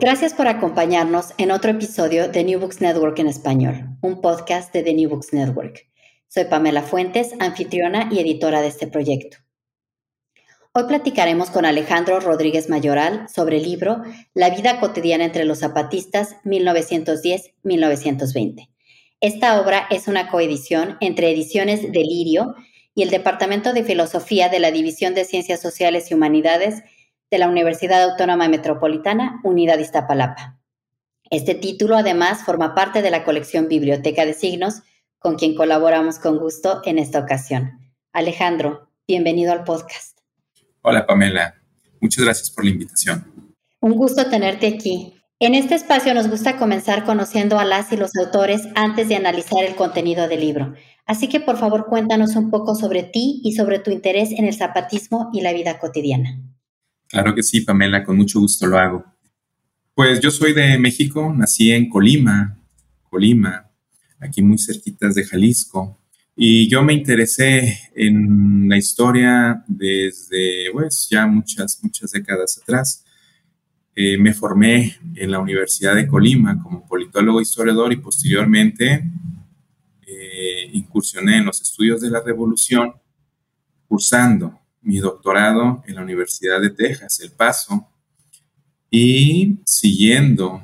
Gracias por acompañarnos en otro episodio de New Books Network en español, un podcast de The New Books Network. Soy Pamela Fuentes, anfitriona y editora de este proyecto. Hoy platicaremos con Alejandro Rodríguez Mayoral sobre el libro La vida cotidiana entre los zapatistas 1910-1920. Esta obra es una coedición entre Ediciones Delirio y el Departamento de Filosofía de la División de Ciencias Sociales y Humanidades de la Universidad Autónoma Metropolitana, Unidad Iztapalapa. Este título además forma parte de la colección Biblioteca de Signos, con quien colaboramos con gusto en esta ocasión. Alejandro, bienvenido al podcast. Hola Pamela, muchas gracias por la invitación. Un gusto tenerte aquí. En este espacio nos gusta comenzar conociendo a las y los autores antes de analizar el contenido del libro. Así que por favor cuéntanos un poco sobre ti y sobre tu interés en el zapatismo y la vida cotidiana. Claro que sí, Pamela, con mucho gusto lo hago. Pues yo soy de México, nací en Colima, Colima, aquí muy cerquitas de Jalisco, y yo me interesé en la historia desde, pues, ya muchas, muchas décadas atrás. Eh, me formé en la Universidad de Colima como politólogo historiador y posteriormente eh, incursioné en los estudios de la revolución cursando mi doctorado en la Universidad de Texas, El Paso, y siguiendo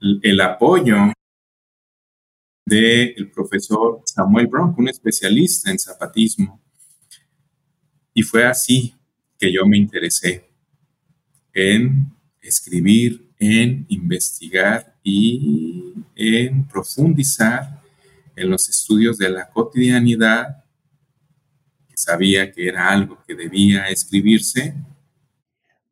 el apoyo del profesor Samuel Bronk, un especialista en zapatismo. Y fue así que yo me interesé en escribir, en investigar y en profundizar en los estudios de la cotidianidad sabía que era algo que debía escribirse.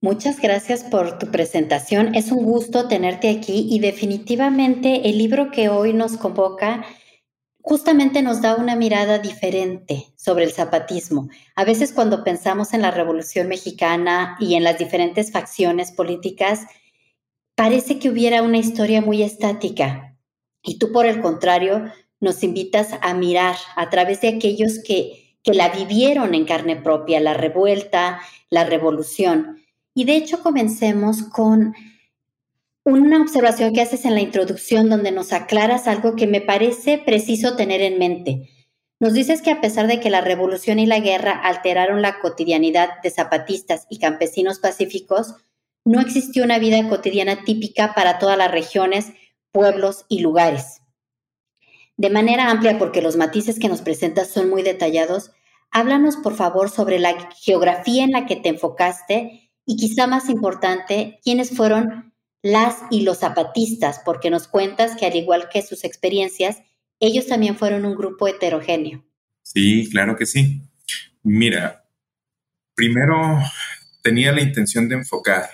Muchas gracias por tu presentación. Es un gusto tenerte aquí y definitivamente el libro que hoy nos convoca justamente nos da una mirada diferente sobre el zapatismo. A veces cuando pensamos en la Revolución Mexicana y en las diferentes facciones políticas, parece que hubiera una historia muy estática. Y tú, por el contrario, nos invitas a mirar a través de aquellos que que la vivieron en carne propia, la revuelta, la revolución. Y de hecho comencemos con una observación que haces en la introducción donde nos aclaras algo que me parece preciso tener en mente. Nos dices que a pesar de que la revolución y la guerra alteraron la cotidianidad de zapatistas y campesinos pacíficos, no existió una vida cotidiana típica para todas las regiones, pueblos y lugares. De manera amplia, porque los matices que nos presentas son muy detallados, háblanos por favor sobre la geografía en la que te enfocaste y quizá más importante, quiénes fueron las y los zapatistas, porque nos cuentas que al igual que sus experiencias, ellos también fueron un grupo heterogéneo. Sí, claro que sí. Mira, primero tenía la intención de enfocar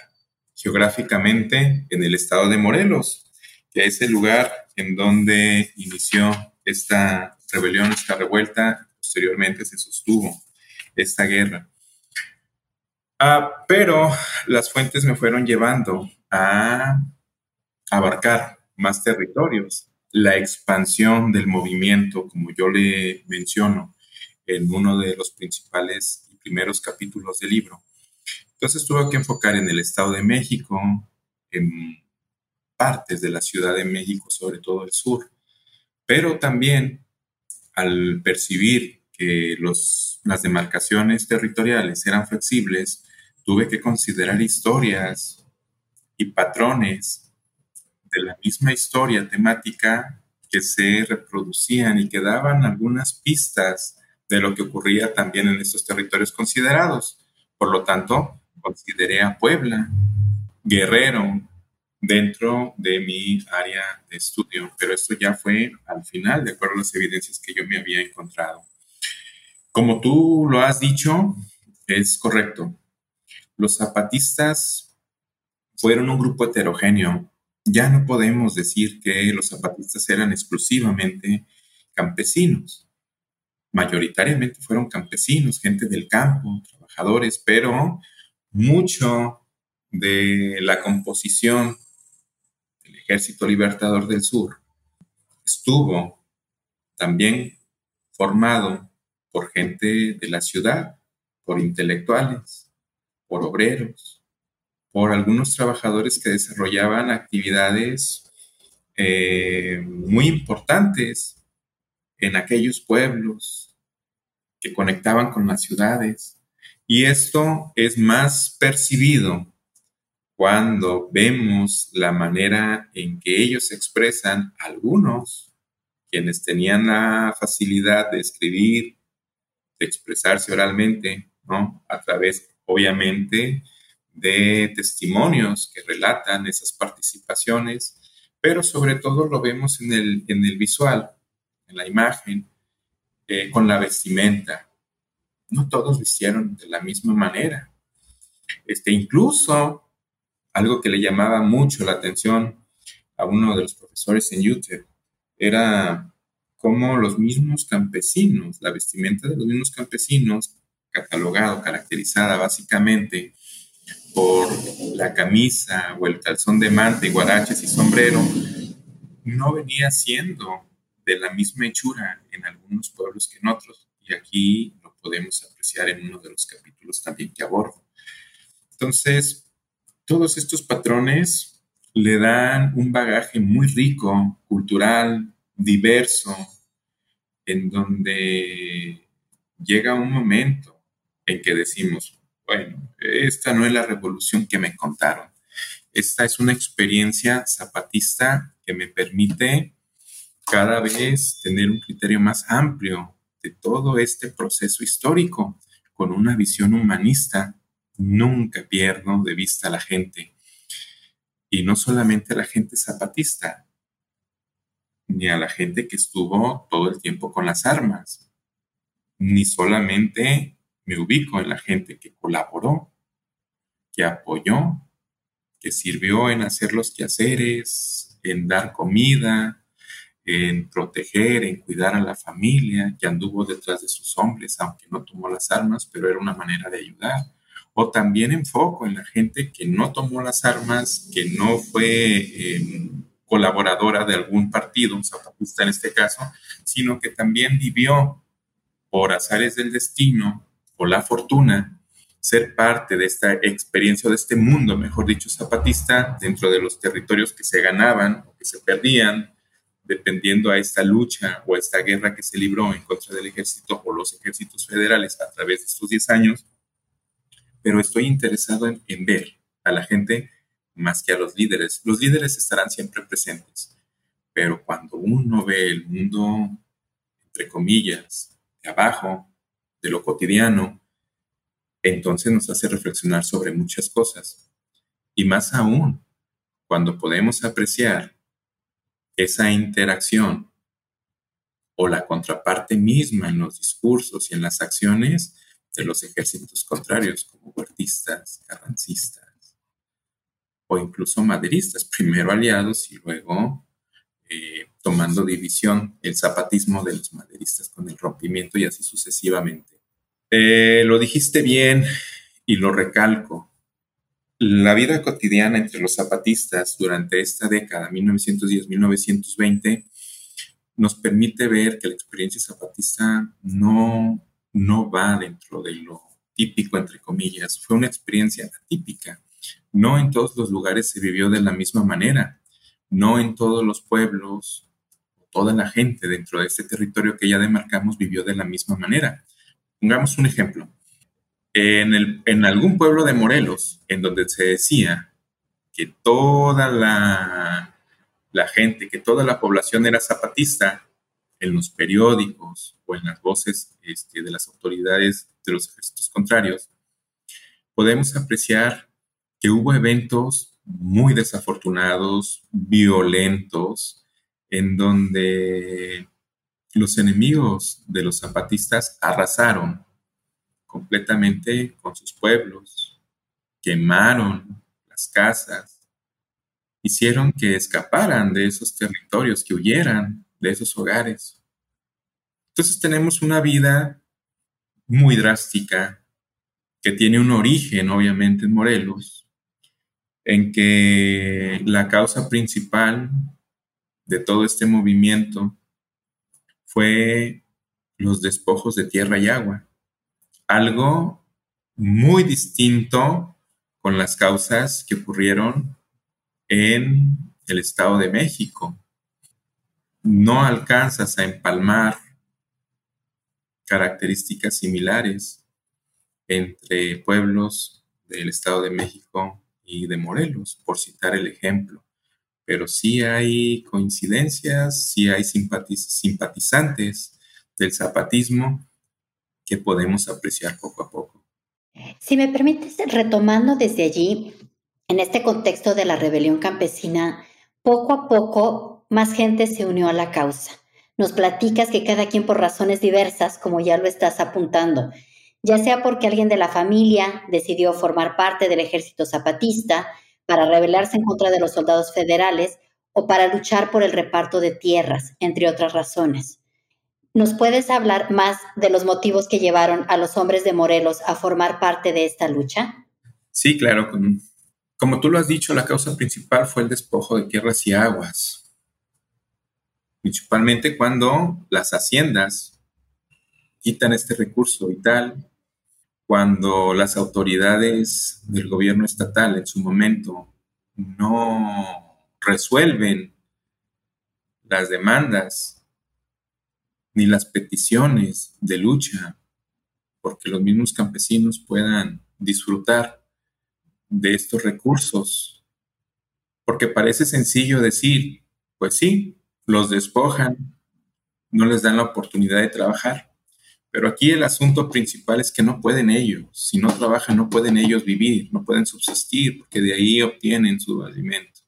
geográficamente en el estado de Morelos, que es el lugar en donde inició esta rebelión, esta revuelta, posteriormente se sostuvo esta guerra. Ah, pero las fuentes me fueron llevando a abarcar más territorios. la expansión del movimiento, como yo le menciono en uno de los principales y primeros capítulos del libro. Entonces tuve que enfocar en el Estado de México, en partes de la Ciudad de México, sobre todo el sur, pero también al percibir que los, las demarcaciones territoriales eran flexibles, tuve que considerar historias y patrones de la misma historia temática que se reproducían y que daban algunas pistas de lo que ocurría también en estos territorios considerados. Por lo tanto, consideré a Puebla, Guerrero, dentro de mi área de estudio, pero esto ya fue al final, de acuerdo a las evidencias que yo me había encontrado. Como tú lo has dicho, es correcto. Los zapatistas fueron un grupo heterogéneo. Ya no podemos decir que los zapatistas eran exclusivamente campesinos. Mayoritariamente fueron campesinos, gente del campo, trabajadores, pero mucho de la composición Ejército Libertador del Sur estuvo también formado por gente de la ciudad, por intelectuales, por obreros, por algunos trabajadores que desarrollaban actividades eh, muy importantes en aquellos pueblos que conectaban con las ciudades. Y esto es más percibido cuando vemos la manera en que ellos expresan, algunos, quienes tenían la facilidad de escribir, de expresarse oralmente, ¿no? A través, obviamente, de testimonios que relatan esas participaciones, pero sobre todo lo vemos en el, en el visual, en la imagen, eh, con la vestimenta. No todos vistieron de la misma manera. Este, incluso algo que le llamaba mucho la atención a uno de los profesores en YouTube era cómo los mismos campesinos, la vestimenta de los mismos campesinos, catalogado, caracterizada básicamente por la camisa o el calzón de manta y guaraches y sombrero, no venía siendo de la misma hechura en algunos pueblos que en otros. Y aquí lo podemos apreciar en uno de los capítulos también que abordo. Entonces, todos estos patrones le dan un bagaje muy rico, cultural, diverso, en donde llega un momento en que decimos, bueno, esta no es la revolución que me contaron. Esta es una experiencia zapatista que me permite cada vez tener un criterio más amplio de todo este proceso histórico, con una visión humanista nunca pierdo de vista a la gente. Y no solamente a la gente zapatista, ni a la gente que estuvo todo el tiempo con las armas, ni solamente me ubico en la gente que colaboró, que apoyó, que sirvió en hacer los quehaceres, en dar comida, en proteger, en cuidar a la familia, que anduvo detrás de sus hombres, aunque no tomó las armas, pero era una manera de ayudar o también enfoco en la gente que no tomó las armas, que no fue em, colaboradora de algún partido, un zapatista en este caso, sino que también vivió por azares del destino o la fortuna ser parte de esta experiencia, de este mundo, mejor dicho, zapatista, dentro de los territorios que se ganaban o que se perdían, dependiendo a esta lucha o esta guerra que se libró en contra del ejército o los ejércitos federales a través de estos 10 años, pero estoy interesado en, ver a la gente más que a los líderes. Los líderes estarán siempre presentes, pero cuando uno ve el mundo, entre comillas, de abajo, de lo cotidiano, entonces nos hace reflexionar sobre muchas cosas. Y más aún, cuando podemos apreciar esa interacción o la contraparte misma en los discursos y en las acciones, de los ejércitos contrarios, como huertistas, carrancistas o incluso maderistas, primero aliados y luego eh, tomando división el zapatismo de los maderistas con el rompimiento y así sucesivamente. Eh, lo dijiste bien y lo recalco. La vida cotidiana entre los zapatistas durante esta década, 1910-1920, nos permite ver que la experiencia zapatista no, no va dentro de lo típico, entre comillas, fue una experiencia atípica. No en todos los lugares se vivió de la misma manera, no en todos los pueblos, toda la gente dentro de este territorio que ya demarcamos vivió de la misma manera. Pongamos un ejemplo. En, algún pueblo de Morelos, en donde se decía que toda la gente, que toda la población era zapatista, en los periódicos o en las voces este, de las autoridades de los ejércitos contrarios, podemos apreciar que hubo eventos muy desafortunados, violentos, en donde los enemigos de los zapatistas arrasaron completamente con sus pueblos, quemaron las casas, hicieron que escaparan de esos territorios, que huyeran de esos hogares. Entonces tenemos una vida muy drástica que tiene un origen, obviamente, en Morelos, en que la causa principal de todo este movimiento fue los despojos de tierra y agua. Algo muy distinto con las causas que ocurrieron en el Estado de México. No alcanzas a empalmar características similares entre pueblos del Estado de México y de Morelos, por citar el ejemplo. Pero sí hay coincidencias, sí hay simpatizantes del zapatismo que podemos apreciar poco a poco. Si me permites, retomando desde allí, en este contexto de la rebelión campesina, poco a poco más gente se unió a la causa. Nos platicas que cada quien por razones diversas, como ya lo estás apuntando, ya sea porque alguien de la familia decidió formar parte del ejército zapatista para rebelarse en contra de los soldados federales o para luchar por el reparto de tierras, entre otras razones. ¿Nos puedes hablar más de los motivos que llevaron a los hombres de Morelos a formar parte de esta lucha? Sí, claro. Como tú lo has dicho, la causa principal fue el despojo de tierras y aguas principalmente cuando las haciendas quitan este recurso vital, cuando las autoridades del gobierno estatal en su momento no resuelven las demandas ni las peticiones de lucha porque los mismos campesinos puedan disfrutar de estos recursos. Porque parece sencillo decir, pues sí, los despojan, no les dan la oportunidad de trabajar. Pero aquí el asunto principal es que no pueden ellos, si no trabajan no pueden ellos vivir, no pueden subsistir, porque de ahí obtienen su alimento.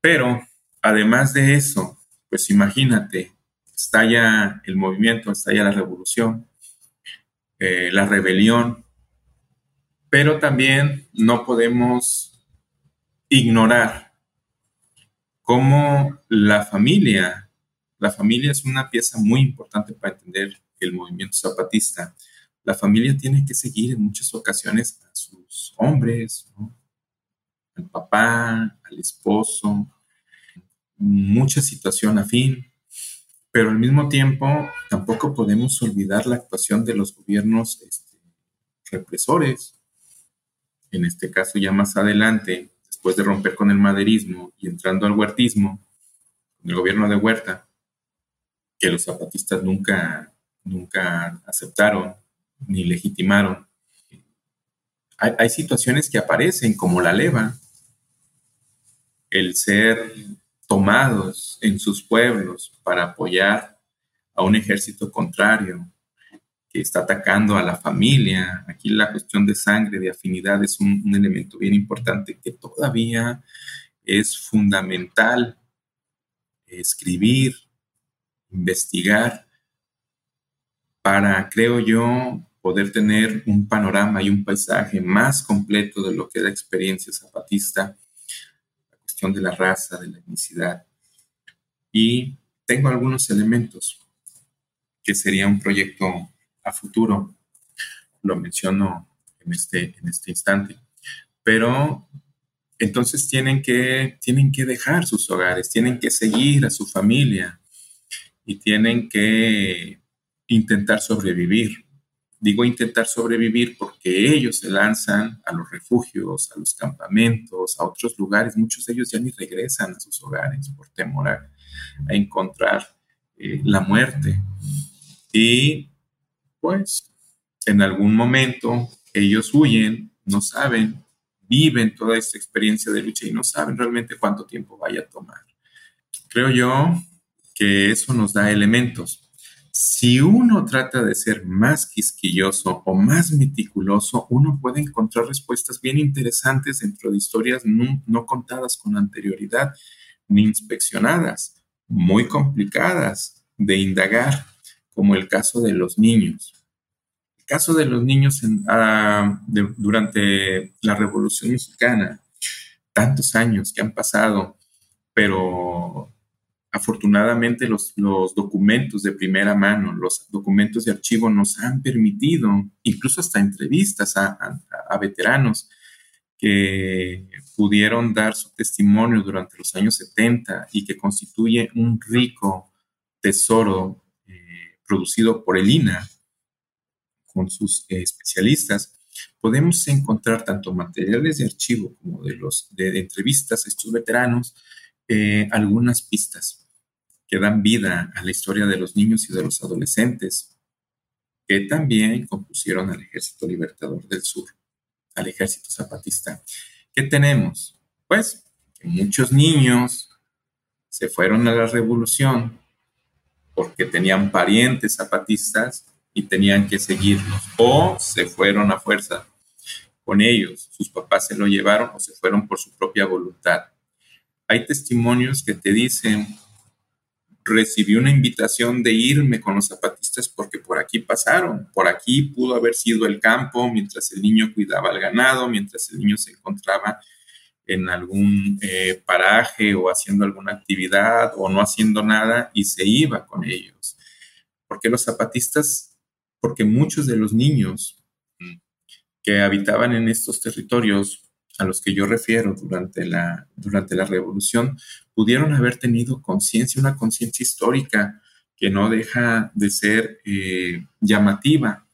Pero además de eso, pues imagínate, estalla el movimiento, estalla la revolución, eh, la rebelión, pero también no podemos ignorar cómo la familia, la familia es una pieza muy importante para entender el movimiento zapatista. La familia tiene que seguir en muchas ocasiones a sus hombres, al papá, al esposo, mucha situación afín, pero al mismo tiempo tampoco podemos olvidar la actuación de los gobiernos este, represores. En este caso, ya más adelante, después de romper con el maderismo y entrando al huertismo, con el gobierno de Huerta, que los zapatistas nunca, nunca aceptaron ni legitimaron. Hay, hay situaciones que aparecen como la leva, el ser tomados en sus pueblos para apoyar a un ejército contrario, que está atacando a la familia. Aquí la cuestión de sangre, de afinidad, es un, elemento bien importante que todavía es fundamental escribir, investigar, para, creo yo, poder tener un panorama y un paisaje más completo de lo que es la experiencia zapatista, la cuestión de la raza, de la etnicidad. Y tengo algunos elementos que sería un proyecto futuro. Lo menciono en este, en este instante. Pero entonces tienen que, tienen que dejar sus hogares, tienen que seguir a su familia. y tienen que intentar sobrevivir. Digo intentar sobrevivir porque ellos se lanzan a los refugios, a los campamentos, a otros lugares. Muchos de ellos ya ni regresan a sus hogares por temor a, encontrar eh, la muerte. Y pues en algún momento ellos huyen, no saben, viven toda esta experiencia de lucha y no saben realmente cuánto tiempo vaya a tomar. Creo yo que eso nos da elementos si uno trata de ser más quisquilloso o más meticuloso, uno puede encontrar respuestas bien interesantes dentro de historias no, contadas con anterioridad ni inspeccionadas, muy complicadas de indagar, como el caso de los niños. El caso de los niños ah, durante la Revolución Mexicana, tantos años que han pasado, pero afortunadamente los, documentos de primera mano, los documentos de archivo nos han permitido, incluso hasta entrevistas a, veteranos que pudieron dar su testimonio durante los años 70 y que constituye un rico tesoro producido por el INA con sus eh, especialistas, podemos encontrar tanto materiales de archivo como de, los, de entrevistas a estos veteranos, eh, algunas pistas que dan vida a la historia de los niños y de los adolescentes, que también compusieron al Ejército Libertador del Sur, al Ejército Zapatista. ¿Qué tenemos? Pues que muchos niños se fueron a la revolución porque tenían parientes zapatistas y tenían que seguirlos, o se fueron a fuerza con ellos, sus papás se lo llevaron o se fueron por su propia voluntad. Hay testimonios que te dicen, recibí una invitación de irme con los zapatistas porque por aquí pasaron, por aquí pudo haber sido el campo mientras el niño cuidaba el ganado, mientras el niño se encontraba en algún eh, paraje o haciendo alguna actividad o no haciendo nada y se iba con ellos. Porque los zapatistas, porque muchos de los niños que habitaban en estos territorios a los que yo refiero durante la, durante la revolución, pudieron haber tenido conciencia, una conciencia histórica que no deja de ser eh, llamativa.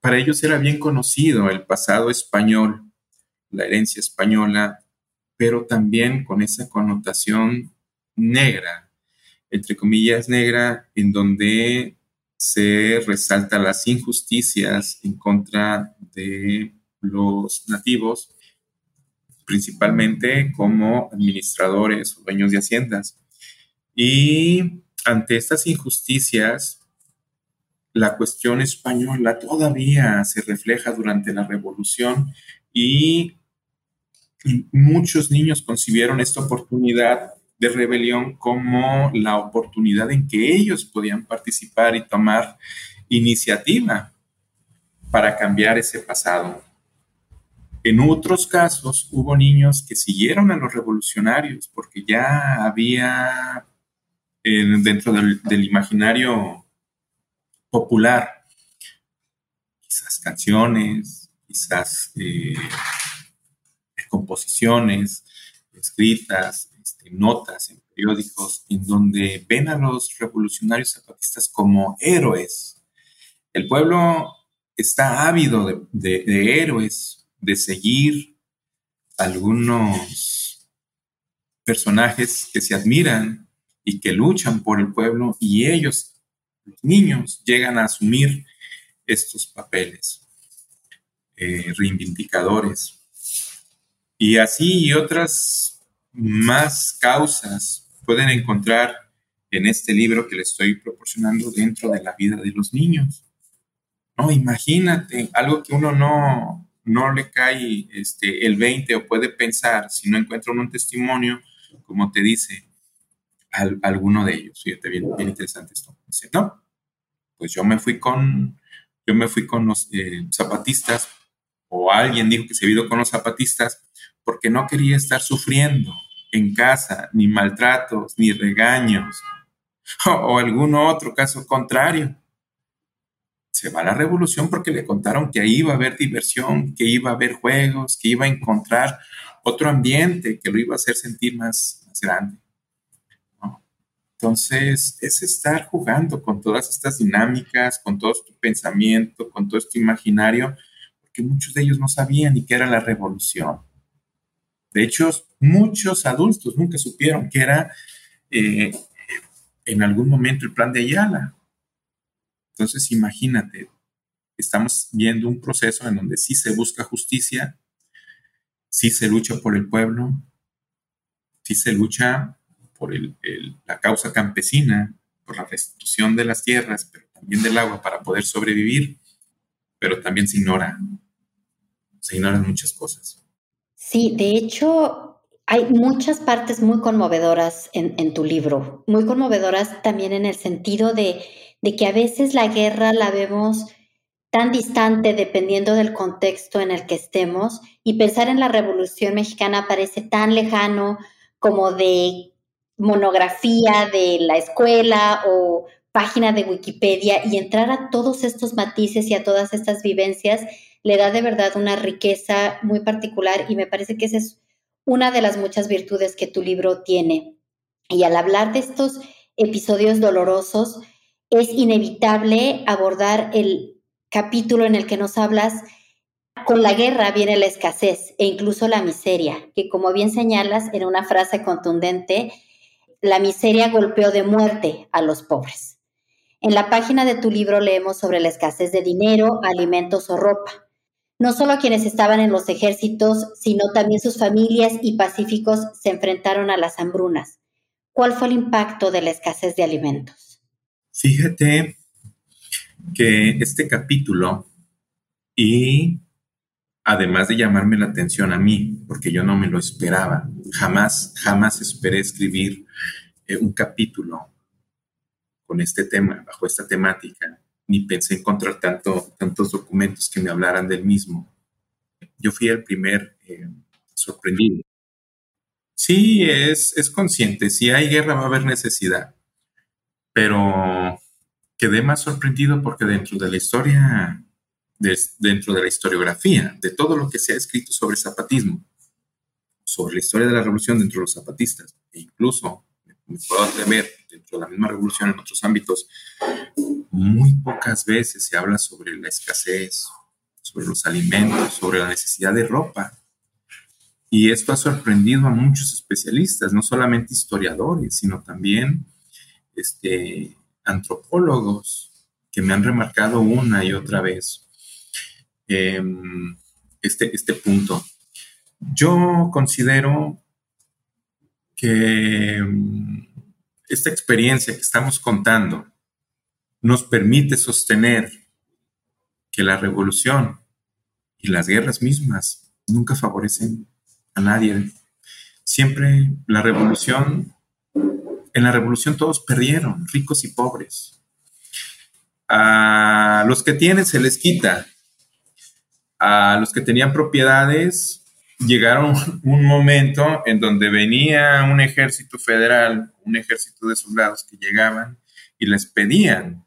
Para ellos era bien conocido el pasado español, la herencia española, pero también con esa connotación negra, entre comillas negra, en donde se resalta las injusticias en contra de los nativos, principalmente como administradores o dueños de haciendas. Y ante estas injusticias, la cuestión española todavía se refleja durante la revolución y muchos niños concibieron esta oportunidad de rebelión como la oportunidad en que ellos podían participar y tomar iniciativa para cambiar ese pasado. En otros casos hubo niños que siguieron a los revolucionarios porque ya había dentro del, imaginario popular quizás canciones, quizás eh, composiciones escritas, este, notas en periódicos, en donde ven a los revolucionarios zapatistas como héroes. El pueblo está ávido de héroes, de seguir algunos personajes que se admiran y que luchan por el pueblo y ellos, los niños, llegan a asumir estos papeles eh, reivindicadores. Y así y otras más causas pueden encontrar en este libro que les estoy proporcionando dentro de la vida de los niños. No, imagínate, algo que uno no, no le cae este, el 20 o puede pensar si no encuentra un testimonio, como te dice alguno de ellos. Fíjate, bien, bien interesante esto. No, pues yo me fui con, yo me fui con los eh, zapatistas o alguien dijo que se vio con los zapatistas porque no quería estar sufriendo en casa, ni maltratos, ni regaños, o, o algún otro caso contrario se va a la revolución porque le contaron que ahí iba a haber diversión, que iba a haber juegos, que iba a encontrar otro ambiente que lo iba a hacer sentir más, grande. Entonces, es estar jugando con todas estas dinámicas, con todo este pensamiento, con todo este imaginario, porque muchos de ellos no sabían ni qué era la revolución. De hecho, muchos adultos nunca supieron qué era eh, en algún momento el plan de Ayala. Entonces, imagínate, estamos viendo un proceso en donde sí se busca justicia, sí se lucha por el pueblo, sí se lucha por la causa campesina, por la restitución de las tierras, pero también del agua para poder sobrevivir, pero también se ignora, se ignoran muchas cosas. Sí, de hecho, hay muchas partes muy conmovedoras en, tu libro, muy conmovedoras también en el sentido de, de que a veces la guerra la vemos tan distante dependiendo del contexto en el que estemos y pensar en la Revolución Mexicana parece tan lejano como de monografía de la escuela o página de Wikipedia y entrar a todos estos matices y a todas estas vivencias le da de verdad una riqueza muy particular y me parece que esa es una de las muchas virtudes que tu libro tiene. Y al hablar de estos episodios dolorosos, es inevitable abordar el capítulo en el que nos hablas con la guerra viene la escasez e incluso la miseria, que como bien señalas en una frase contundente, la miseria golpeó de muerte a los pobres. En la página de tu libro leemos sobre la escasez de dinero, alimentos o ropa. No solo quienes estaban en los ejércitos, sino también sus familias y pacíficos se enfrentaron a las hambrunas. ¿Cuál fue el impacto de la escasez de alimentos? Fíjate que este capítulo y además de llamarme la atención a mí, porque yo no me lo esperaba. Jamás, jamás esperé escribir eh, un capítulo con este tema, bajo esta temática, ni pensé encontrar tanto, tantos documentos que me hablaran del mismo. Yo fui el primer eh, sorprendido. Sí, es, es consciente, si hay guerra va a haber necesidad, pero quedé más sorprendido porque dentro de la historia dentro de la historiografía, de todo lo que se ha escrito sobre zapatismo, sobre la historia de la revolución dentro de los zapatistas, e incluso me puedo atrever la misma revolución en otros ámbitos, muy pocas veces se habla sobre la escasez, sobre los alimentos, sobre la necesidad de ropa. Y esto ha sorprendido a muchos especialistas, no solamente historiadores, sino también este, antropólogos que me han remarcado una y otra vez Em, este, este punto. Yo considero que em, esta experiencia que estamos contando nos permite sostener que la revolución y las guerras mismas nunca favorecen a nadie. Siempre la revolución, en la revolución todos perdieron, ricos y pobres. A los que tienen se les quita a los que tenían propiedades llegaron un momento en donde venía un ejército federal, un ejército de soldados que llegaban y les pedían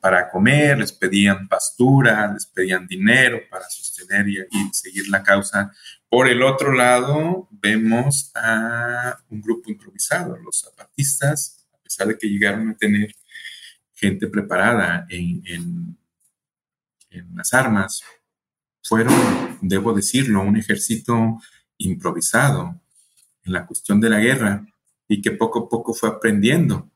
para comer, les pedían pastura, les pedían dinero para sostener y, seguir la causa. Por el otro lado, vemos a un grupo improvisado, los zapatistas, a pesar de que llegaron a tener gente preparada en las armas, fueron, debo decirlo, un ejército improvisado en la cuestión de la guerra y que poco a poco fue aprendiendo.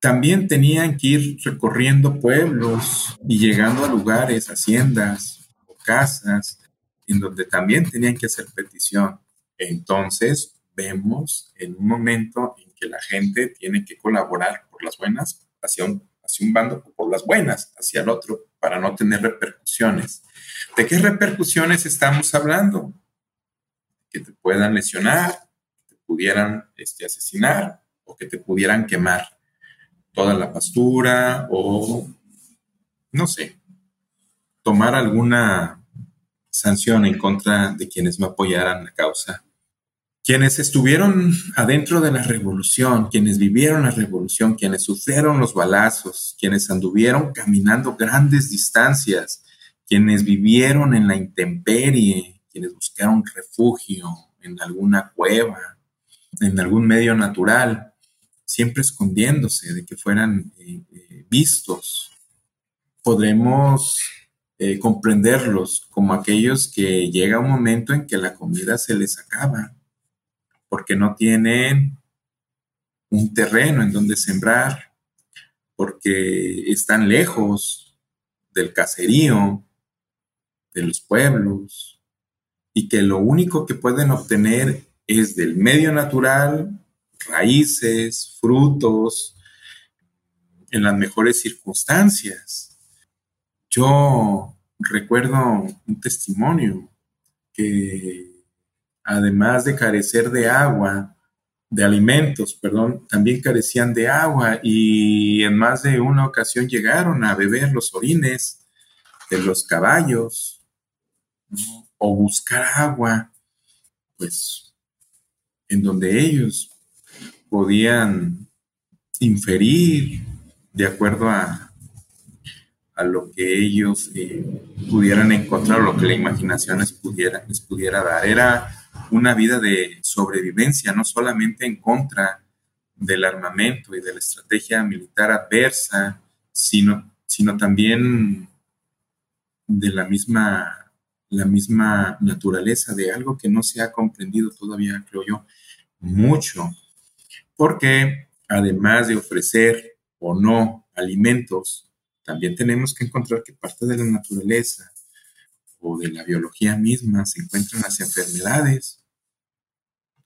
También tenían que ir recorriendo pueblos y llegando a lugares, haciendas o casas, en donde también tenían que hacer petición. Entonces vemos en un momento en que la gente tiene que colaborar por las buenas hacia un, hacia un bando, por las buenas hacia el otro, para no tener repercusiones. ¿De qué repercusiones estamos hablando? Que te puedan lesionar, que te pudieran este, asesinar o que te pudieran quemar toda la pastura o, no sé, tomar alguna sanción en contra de quienes no apoyaran la causa. Quienes estuvieron adentro de la revolución, quienes vivieron la revolución, quienes sufrieron los balazos, quienes anduvieron caminando grandes distancias, quienes vivieron en la intemperie, quienes buscaron refugio en alguna cueva, en algún medio natural, siempre escondiéndose de que fueran eh, eh, vistos. Podremos eh, comprenderlos como aquellos que llega un momento en que la comida se les acaba, porque no tienen un terreno en donde sembrar, porque están lejos del caserío, de los pueblos, y que lo único que pueden obtener es del medio natural, raíces, frutos, en las mejores circunstancias. Yo recuerdo un testimonio que además de carecer de agua, de alimentos, perdón, también carecían de agua y en más de una ocasión llegaron a beber los orines de los caballos o buscar agua, pues en donde ellos podían inferir de acuerdo a, lo que ellos eh, pudieran encontrar, lo que la imaginación les pudiera, les pudiera dar. Era una vida de sobrevivencia, no solamente en contra del armamento y de la estrategia militar adversa, sino, sino también de la misma, la misma naturaleza de algo que no se ha comprendido todavía, creo yo, mucho. Porque además de ofrecer o no alimentos, también tenemos que encontrar que parte de la naturaleza o de la biología misma se encuentran las enfermedades.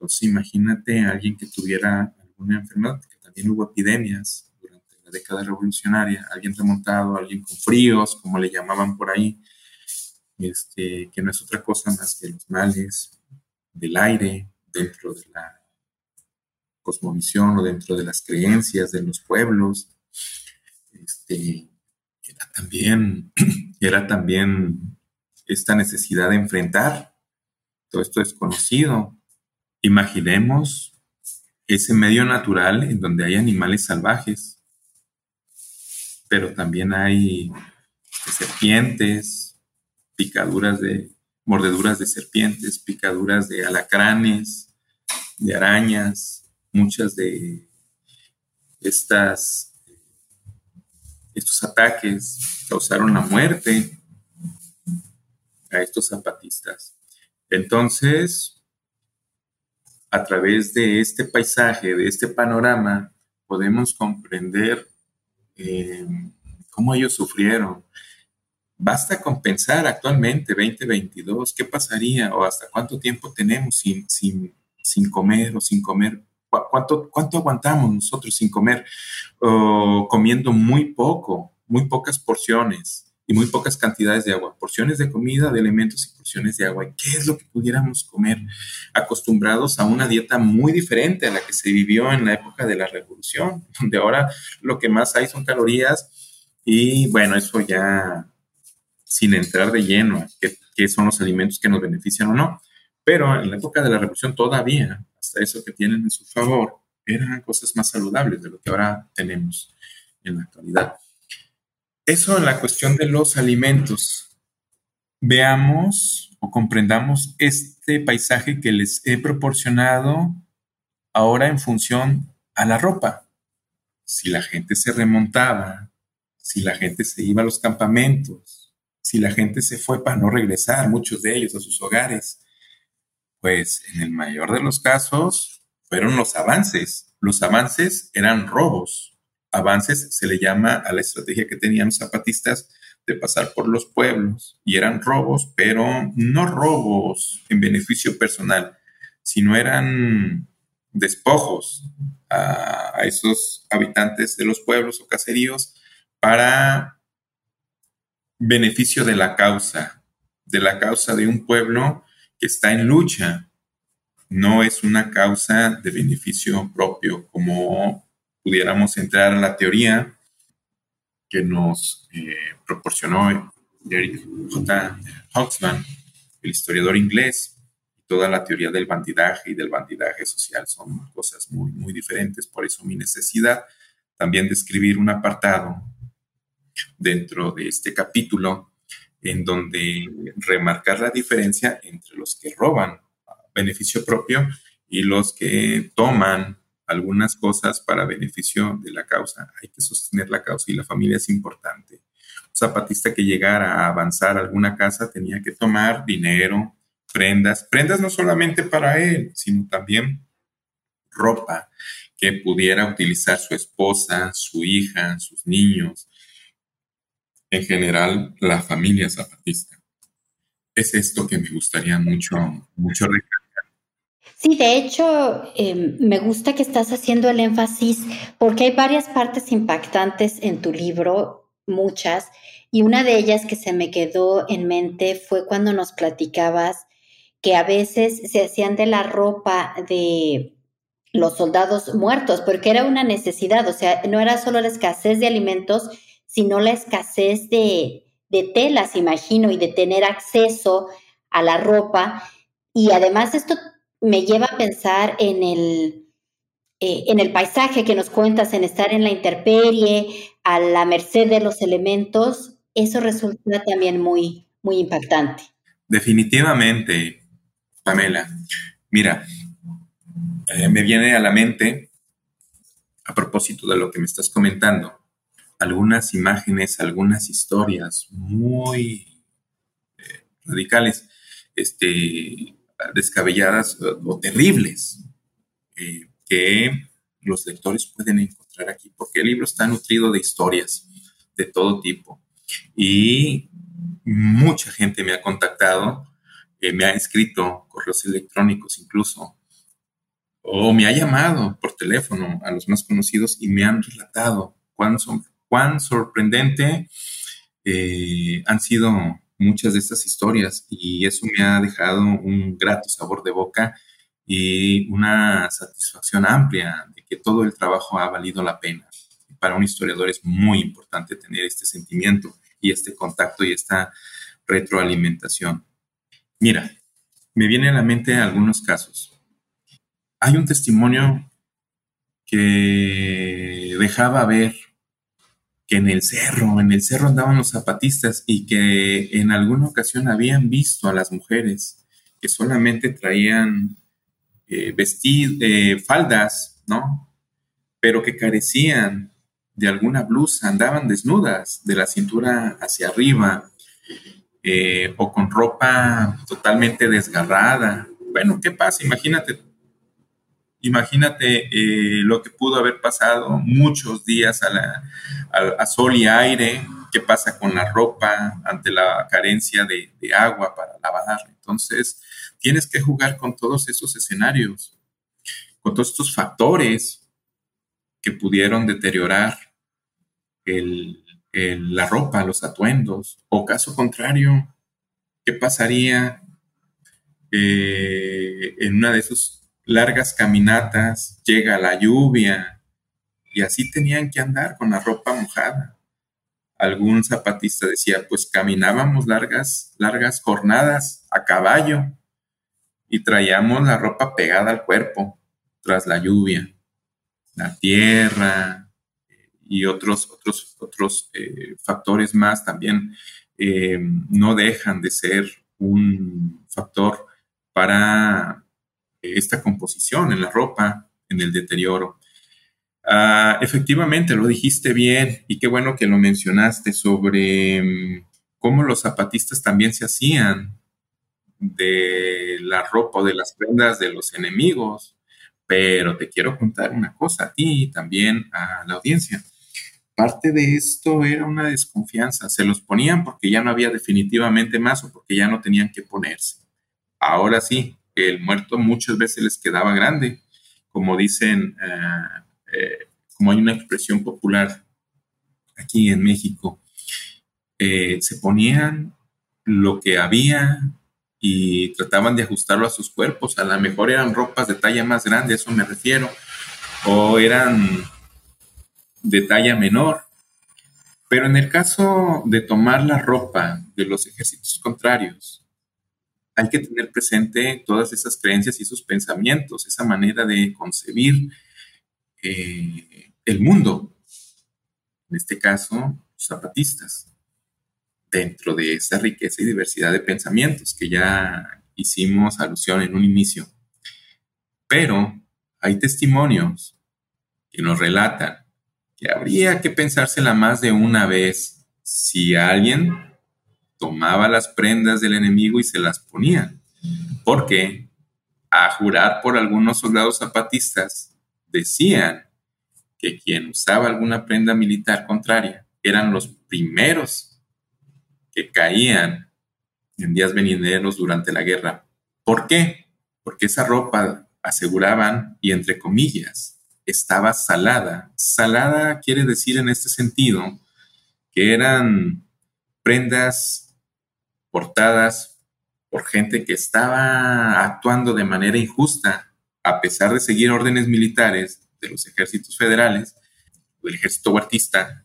Entonces imagínate a alguien que tuviera alguna enfermedad, que también hubo epidemias durante la década revolucionaria, alguien remontado, alguien con fríos, como le llamaban por ahí, este, que no es otra cosa más que los males del aire dentro de la cosmovisión o dentro de las creencias de los pueblos. Este, era también, era también esta necesidad de enfrentar todo esto desconocido. Imaginemos ese medio natural en donde hay animales salvajes, pero también hay serpientes, picaduras de mordeduras de serpientes, picaduras de alacranes, de arañas, muchas de estas estos ataques causaron la muerte a estos zapatistas. Entonces, a través de este paisaje, de este panorama, podemos comprender eh, cómo ellos sufrieron. Basta con pensar actualmente, 2022, ¿qué pasaría o hasta cuánto tiempo tenemos sin, sin, sin comer o sin comer ¿Cuánto, cuánto aguantamos nosotros sin comer? o comiendo muy poco, muy pocas porciones y muy pocas cantidades de agua. Porciones de comida, de elementos y porciones de agua. ¿Qué es lo que pudiéramos comer? Acostumbrados a una dieta muy diferente a la que se vivió en la época de la revolución, donde ahora lo que más hay son calorías y bueno, eso ya sin entrar de lleno qué, qué son los alimentos que nos benefician o no. Pero en la época de la revolución todavía eso que tienen en su favor, eran cosas más saludables de lo que ahora tenemos en la actualidad. Eso en la cuestión de los alimentos. Veamos o comprendamos este paisaje que les he proporcionado ahora en función a la ropa. Si la gente se remontaba, si la gente se iba a los campamentos, si la gente se fue para no regresar, muchos de ellos a sus hogares, pues en el mayor de los casos fueron los avances. Los avances eran robos. Avances se le llama a la estrategia que tenían zapatistas de pasar por los pueblos y eran robos, pero no robos en beneficio personal, sino eran despojos a esos habitantes de los pueblos o caseríos para beneficio de la causa, de la causa de un pueblo que está en lucha. No es una causa de beneficio propio, como pudiéramos entrar a la teoría que nos eh, proporcionó Eric J. Hobsbawm, el historiador inglés. Toda la teoría del bandidaje y del bandidaje social son cosas muy, muy diferentes. Por eso mi necesidad también de escribir un apartado dentro de este capítulo en donde remarcar la diferencia entre los que roban beneficio propio y los que toman algunas cosas para beneficio de la causa. Hay que sostener la causa y la familia es importante. Un zapatista que llegara a avanzar a alguna casa tenía que tomar dinero, prendas, prendas no solamente para él, sino también ropa que pudiera utilizar su esposa, su hija, sus niños, en general la familia zapatista. Es esto que me gustaría mucho, mucho. Sí, de hecho, em, me gusta que estás haciendo el énfasis porque hay varias partes impactantes en tu libro, muchas, y una de ellas que se me quedó en mente fue cuando nos platicabas que a veces se hacían de la ropa de los soldados muertos, porque era una necesidad, o sea, no era solo la escasez de alimentos, sino la escasez de, telas, imagino, y de tener acceso a la ropa. Y además esto me lleva a pensar en el, eh, en el paisaje que nos cuentas, en estar en la intemperie, a la merced de los elementos, eso resulta también muy, muy impactante. Definitivamente, Pamela. Mira, eh, me viene a la mente, a propósito de lo que me estás comentando, algunas imágenes, algunas historias muy eh, radicales, este, descabelladas o, terribles, eh, que los lectores pueden encontrar aquí, porque el libro está nutrido de historias de todo tipo. Y mucha gente me ha contactado me ha escrito correos electrónicos incluso, o me ha llamado por teléfono a los más conocidos y me han relatado cuán, sorprendente eh, han sido muchas de estas historias y eso me ha dejado un grato sabor de boca y una satisfacción amplia de que todo el trabajo ha valido la pena. Para un historiador es muy importante tener este sentimiento y este contacto y esta retroalimentación. Mira, me viene a la mente algunos casos. Hay un testimonio que dejaba ver que en el cerro, en el cerro andaban los zapatistas y que en alguna ocasión habían visto a las mujeres que solamente traían eh, eh, faldas, ¿no? Pero que carecían de alguna blusa, andaban desnudas de la cintura hacia arriba eh, o con ropa totalmente desgarrada. Bueno, ¿qué pasa? Imagínate, imagínate eh, lo que pudo haber pasado muchos días a, sol y aire, qué pasa con la ropa ante la carencia de, agua para lavar. Entonces, tienes que jugar con todos esos escenarios, con todos estos factores que pudieron deteriorar la ropa, los atuendos, o caso contrario, ¿qué pasaría eh, en una de esas largas caminatas? Llega la lluvia y así tenían que andar con la ropa mojada. Algún zapatista decía, pues caminábamos largas, largas jornadas a caballo y traíamos la ropa pegada al cuerpo tras la lluvia, la tierra, y otros, otros, otros eh, factores más también eh, no dejan de ser un factor para esta composición en la ropa, en el deterioro. Ah, efectivamente, lo dijiste bien y qué bueno que lo mencionaste sobre mm, cómo los zapatistas también se hacían de la ropa o de las prendas de los enemigos. Pero te quiero contar una cosa a ti y también a la audiencia. Parte de esto era una desconfianza. Se los ponían porque ya no había definitivamente más o porque ya no tenían que ponerse. Ahora sí, el muerto muchas veces les quedaba grande. Como dicen, eh, eh, como hay una expresión popular aquí en México, eh, se ponían lo que había y trataban de ajustarlo a sus cuerpos. A lo mejor eran ropas de talla más grande, a eso me refiero. O eran de talla menor. Pero en el caso de tomar la ropa de los ejércitos contrarios, hay que tener presente todas esas creencias y esos pensamientos, esa manera de concebir eh, el mundo. En este caso, zapatistas, dentro de esa riqueza y diversidad de pensamientos que ya hicimos alusión en un inicio. Pero hay testimonios y nos relatan que habría que pensársela más de una vez si alguien tomaba las prendas del enemigo y se las ponía. Porque a jurar por algunos soldados zapatistas decían que quien usaba alguna prenda militar contraria eran los primeros que caían en días venideros durante la guerra. ¿Por qué? Porque esa ropa aseguraban, y entre comillas, estaba salada. Salada quiere decir en este sentido que eran prendas portadas por gente que estaba actuando de manera injusta, a pesar de seguir órdenes militares de los ejércitos federales, del ejército huertista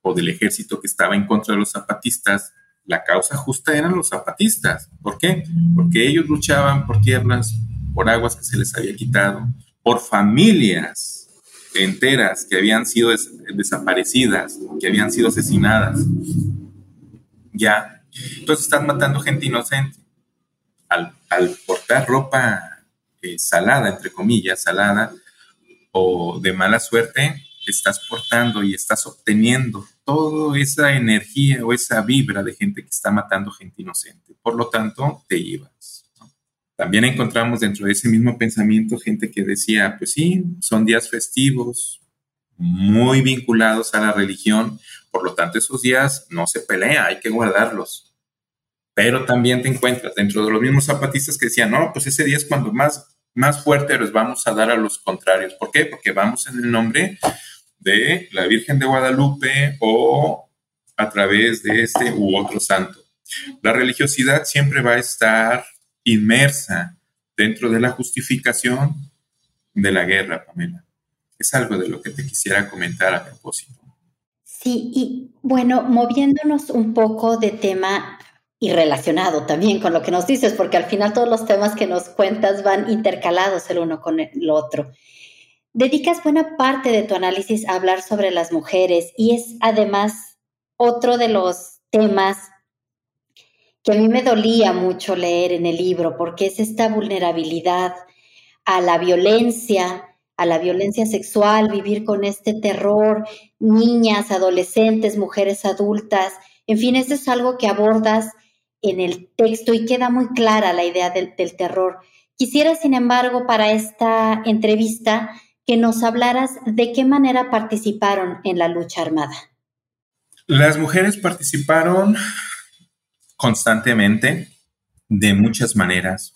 o del ejército que estaba en contra de los zapatistas, la causa justa eran los zapatistas. ¿Por qué? Porque ellos luchaban por tierras, por aguas que se les había quitado, por familias enteras que habían sido desaparecidas, que habían sido asesinadas. Ya. Entonces están matando gente inocente. Al, portar ropa eh, salada, entre comillas, salada, o de mala suerte, estás portando y estás obteniendo toda esa energía o esa vibra de gente que está matando gente inocente. Por lo tanto, te llevas. También encontramos dentro de ese mismo pensamiento gente que decía, pues sí, son días festivos, muy vinculados a la religión, por lo tanto esos días no se pelea, hay que guardarlos. Pero también te encuentras dentro de los mismos zapatistas que decían, no, pues ese día es cuando más, más fuerte les vamos a dar a los contrarios. ¿Por qué? Porque vamos en el nombre de la Virgen de Guadalupe o a través de este u otro santo. La religiosidad siempre va a estar inmersa dentro de la justificación de la guerra, Pamela. Es algo de lo que te quisiera comentar a propósito. Sí, y bueno, moviéndonos un poco de tema y relacionado también con lo que nos dices, porque al final todos los temas que nos cuentas van intercalados el uno con el otro. Dedicas buena parte de tu análisis a hablar sobre las mujeres y es además otro de los temas que a mí me dolía mucho leer en el libro, porque es esta vulnerabilidad a la violencia, a la violencia sexual, vivir con este terror, niñas, adolescentes, mujeres adultas, en fin, eso es algo que abordas en el texto y queda muy clara la idea del, del terror. Quisiera, sin embargo, para esta entrevista, que nos hablaras de qué manera participaron en la lucha armada. Las mujeres participaron constantemente de muchas maneras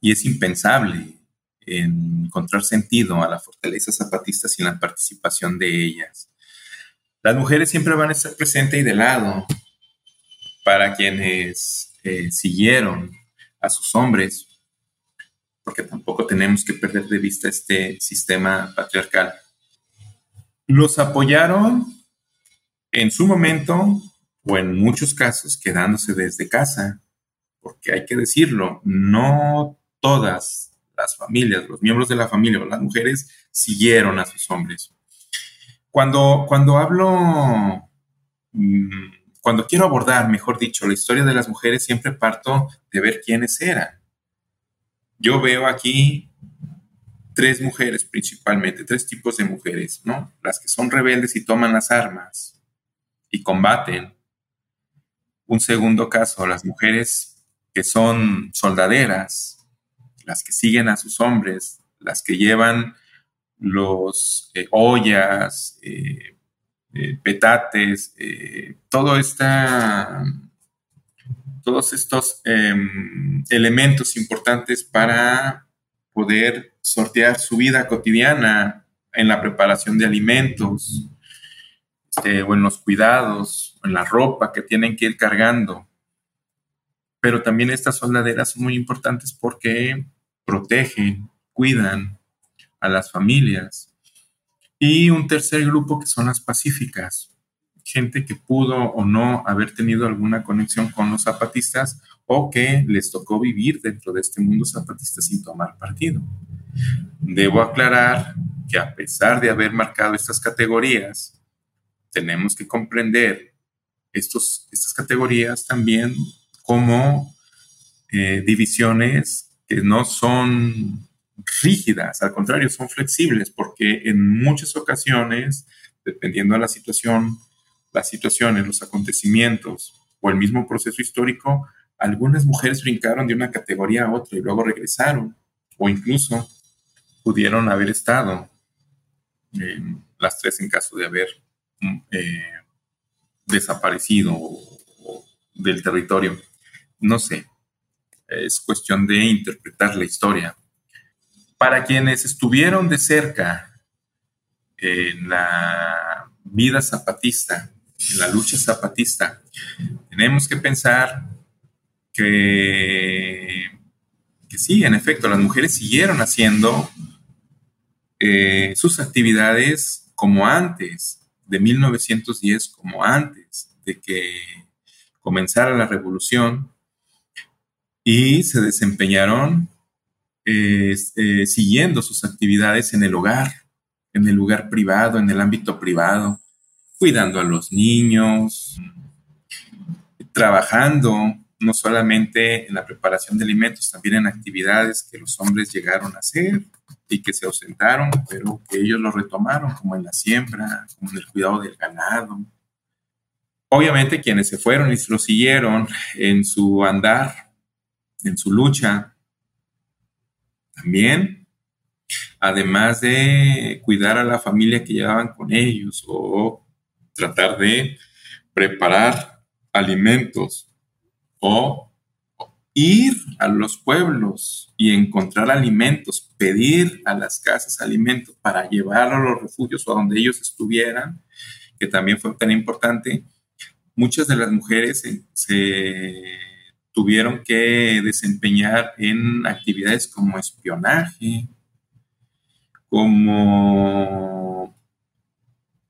y es impensable encontrar sentido a la fortaleza zapatista sin la participación de ellas. Las mujeres siempre van a estar presentes y de lado para quienes eh, siguieron a sus hombres porque tampoco tenemos que perder de vista este sistema patriarcal. Los apoyaron en su momento o en muchos casos quedándose desde casa, porque hay que decirlo, no todas las familias, los miembros de la familia o las mujeres siguieron a sus hombres. Cuando, cuando hablo, mm, cuando quiero abordar, mejor dicho, la historia de las mujeres, siempre parto de ver quiénes eran yo veo aquí tres mujeres principalmente, tres tipos de mujeres, ¿no? Las que son rebeldes y toman las armas y combaten. Un segundo caso, las mujeres que son soldaderas, las que siguen a sus hombres, las que llevan los eh, ollas, eh, eh, petates, todo esta todos estos em, elementos importantes para poder sortear su vida cotidiana en la preparación de alimentos, este, o en los cuidados, en la ropa que tienen que ir cargando. Pero también estas soldaderas son muy importantes porque protegen, cuidan a las familias. Y un tercer grupo que son las pacíficas, gente que pudo o no haber tenido alguna conexión con los zapatistas o que les tocó vivir dentro de este mundo zapatista sin tomar partido. Debo aclarar que a pesar de haber marcado estas categorías, tenemos que comprender estos, estas categorías también como eh, divisiones que no son rígidas, al contrario, son flexibles porque en muchas ocasiones, dependiendo de la situación, las situaciones, los acontecimientos o el mismo proceso histórico, algunas mujeres brincaron de una categoría a otra y luego regresaron o incluso pudieron haber estado las tres en caso de haber mm, eh, desaparecido del territorio. No sé, es cuestión de interpretar la historia. Para quienes estuvieron de cerca en la vida zapatista, en la lucha zapatista, tenemos que pensar que, que sí, en efecto, las mujeres siguieron haciendo eh, sus actividades como antes, de 1910, como antes de que comenzara la revolución, y se desempeñaron eh, eh, siguiendo sus actividades en el hogar, en el lugar privado, en el ámbito privado, cuidando a los niños, trabajando no solamente en la preparación de alimentos, también en actividades que los hombres llegaron a hacer y que se ausentaron, pero que ellos lo retomaron, como en la siembra, como en el cuidado del ganado. Obviamente quienes se fueron y lo siguieron en su andar en su lucha. También, además de cuidar a la familia que llevaban con ellos o tratar de preparar alimentos o ir a los pueblos y encontrar alimentos, pedir a las casas alimentos para llevar a los refugios o a donde ellos estuvieran, que también fue tan importante. Muchas de las mujeres se tuvieron que desempeñar en actividades como espionaje, como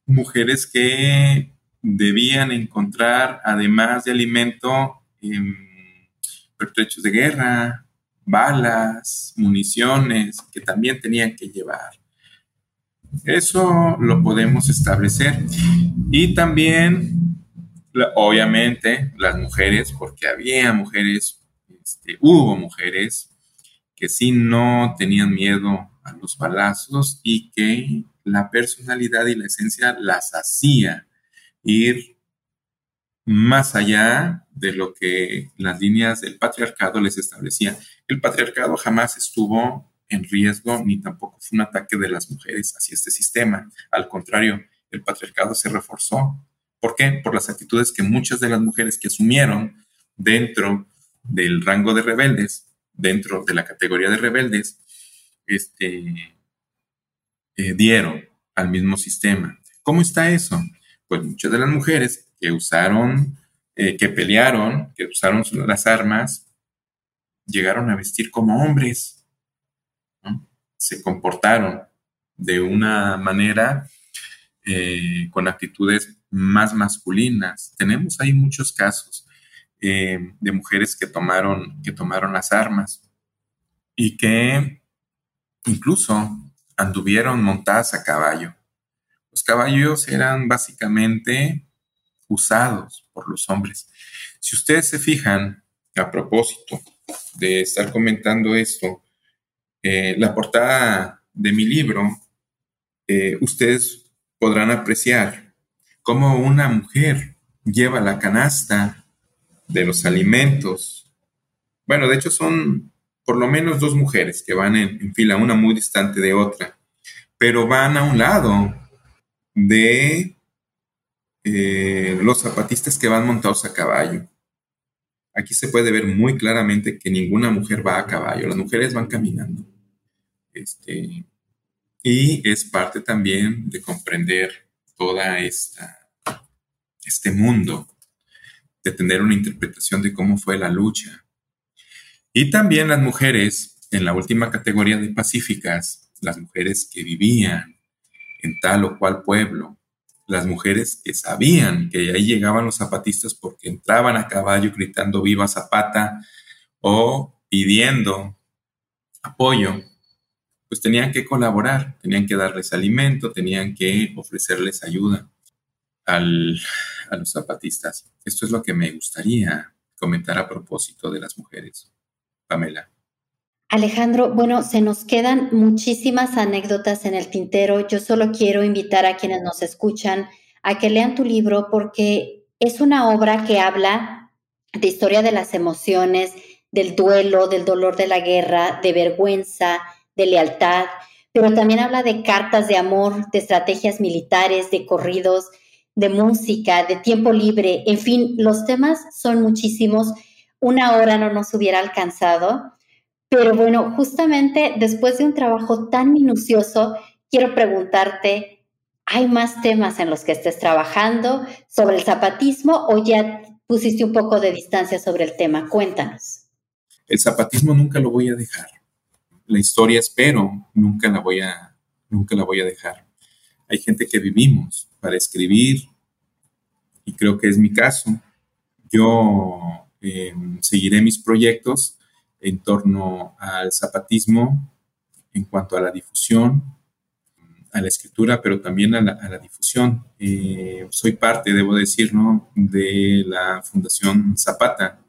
mujeres que debían encontrar, además de alimento, em, pertrechos de guerra, balas, municiones que también tenían que llevar. Eso lo podemos establecer. Y también obviamente las mujeres, porque había mujeres, este, hubo mujeres que sí no tenían miedo a los balazos y que la personalidad y la esencia las hacía ir más allá de lo que las líneas del patriarcado les establecían. El patriarcado jamás estuvo en riesgo ni tampoco fue un ataque de las mujeres hacia este sistema. Al contrario, el patriarcado se reforzó ¿Por qué? Por las actitudes que muchas de las mujeres que asumieron dentro del rango de rebeldes, dentro de la categoría de rebeldes, este, eh, dieron al mismo sistema. ¿Cómo está eso? Pues muchas de las mujeres que usaron, eh, que pelearon, que usaron las armas, llegaron a vestir como hombres, se comportaron de una manera eh, con actitudes más masculinas. Tenemos ahí muchos casos eh, de mujeres que tomaron, que tomaron las armas y que incluso anduvieron montadas a caballo. Los caballos eran básicamente usados por los hombres. Si ustedes se fijan, a propósito de estar comentando esto, eh, la portada de mi libro, eh, ustedes podrán apreciar cómo una mujer lleva la canasta de los alimentos. Bueno, de hecho son por lo menos dos mujeres que van en, fila, una muy distante de otra, pero van a un lado de eh, los zapatistas que van montados a caballo. Aquí se puede ver muy claramente que ninguna mujer va a caballo, las mujeres van caminando. Este, y es parte también de comprender toda esta este mundo, de tener una interpretación de cómo fue la lucha. Y también las mujeres, en la última categoría de pacíficas, las mujeres que vivían en tal o cual pueblo, las mujeres que sabían que ahí llegaban los zapatistas porque entraban a caballo gritando viva Zapata o pidiendo apoyo, pues tenían que colaborar, tenían que darles alimento, tenían que ofrecerles ayuda a los zapatistas. Esto es lo que me gustaría comentar a propósito de las mujeres. Pamela. Alejandro, bueno, se nos quedan muchísimas anécdotas en el tintero. Yo solo quiero invitar a quienes nos escuchan a que lean tu libro porque es una obra que habla de historia de las emociones, del duelo, del dolor de la guerra, de vergüenza, de lealtad, pero también habla de cartas de amor, de estrategias militares, de corridos, de música, de tiempo libre, en fin, los temas son muchísimos. Una hora no nos hubiera alcanzado, pero bueno, justamente después de un trabajo tan minucioso, quiero preguntarte, ¿hay más temas en los que estés trabajando sobre el zapatismo o ya pusiste un poco de distancia sobre el tema? Cuéntanos. El zapatismo nunca lo voy a dejar. La historia espero, nunca la voy a, nunca la voy a dejar. Hay gente que vivimos para escribir y creo que es mi caso. Yo eh, seguiré mis proyectos en torno al zapatismo en cuanto a la difusión, a la escritura, pero también a la, difusión. Eh, soy parte, debo decir, de la Fundación Zapata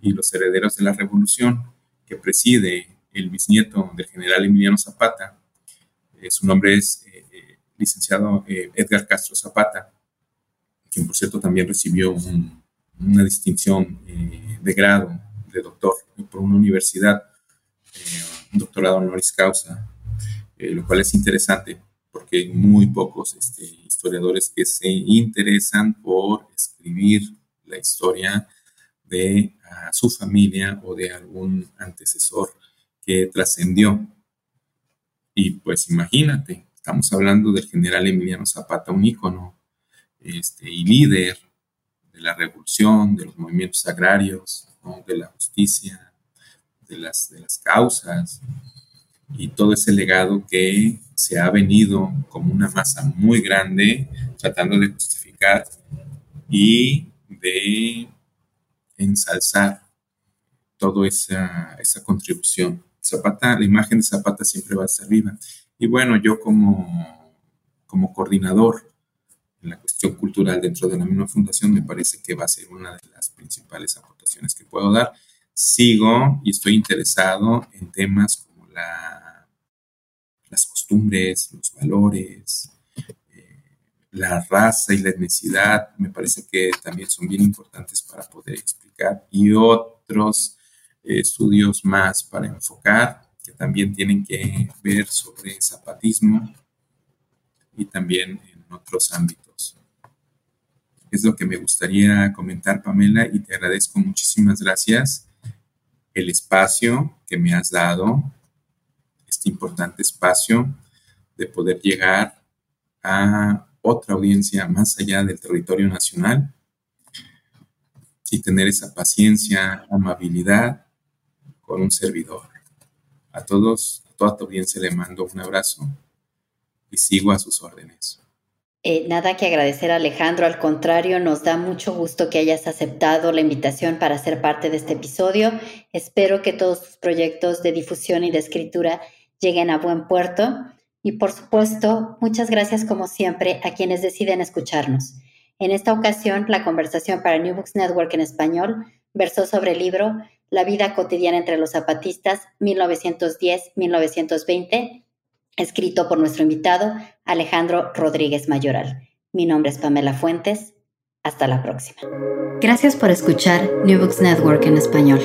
y los Herederos de la Revolución, que preside el bisnieto del general Emiliano Zapata. Eh, su nombre es eh, licenciado Edgar Castro Zapata, quien por cierto también recibió una distinción de grado de doctor por una universidad, eh, un doctorado honoris causa, eh, lo cual es interesante porque hay muy pocos este, historiadores que se interesan por escribir la historia de su familia o de algún antecesor que trascendió. Y pues imagínate, estamos hablando del general Emiliano Zapata, un ícono este, y líder de la revolución, de los movimientos agrarios, de la justicia, de las, de las causas y todo ese legado que se ha venido como una masa muy grande tratando de justificar y de ensalzar toda esa, esa contribución. Zapata, la imagen de Zapata siempre va a estar viva. Y bueno, yo como, como coordinador en la cuestión cultural dentro de la misma fundación me parece que va a ser una de las principales aportaciones que puedo dar. Sigo y estoy interesado en temas como la, las costumbres, los valores, eh, la raza y la etnicidad, me parece que también son bien importantes para poder explicar y otros estudios más para enfocar que también tienen que ver sobre zapatismo y también en otros ámbitos es lo que me gustaría comentar, Pamela, y te agradezco muchísimas gracias el espacio que me has dado, este importante espacio de poder llegar a otra audiencia más allá del territorio nacional y tener esa paciencia, amabilidad con un servidor. A todos, a toda tu audiencia le mando un abrazo y sigo a sus órdenes. Eh, nada que agradecer Alejandro, al contrario, nos da mucho gusto que hayas aceptado la invitación para ser parte de este episodio. Espero que todos tus proyectos de difusión y de escritura lleguen a buen puerto. Y por supuesto, muchas gracias como siempre a quienes deciden escucharnos. En esta ocasión, la conversación para New Books Network en español versó sobre el libro La vida cotidiana entre los zapatistas 1910-1920 escrito por nuestro invitado Alejandro Rodríguez Mayoral. Mi nombre es Pamela Fuentes. Hasta la próxima. Gracias por escuchar New Books Network en español.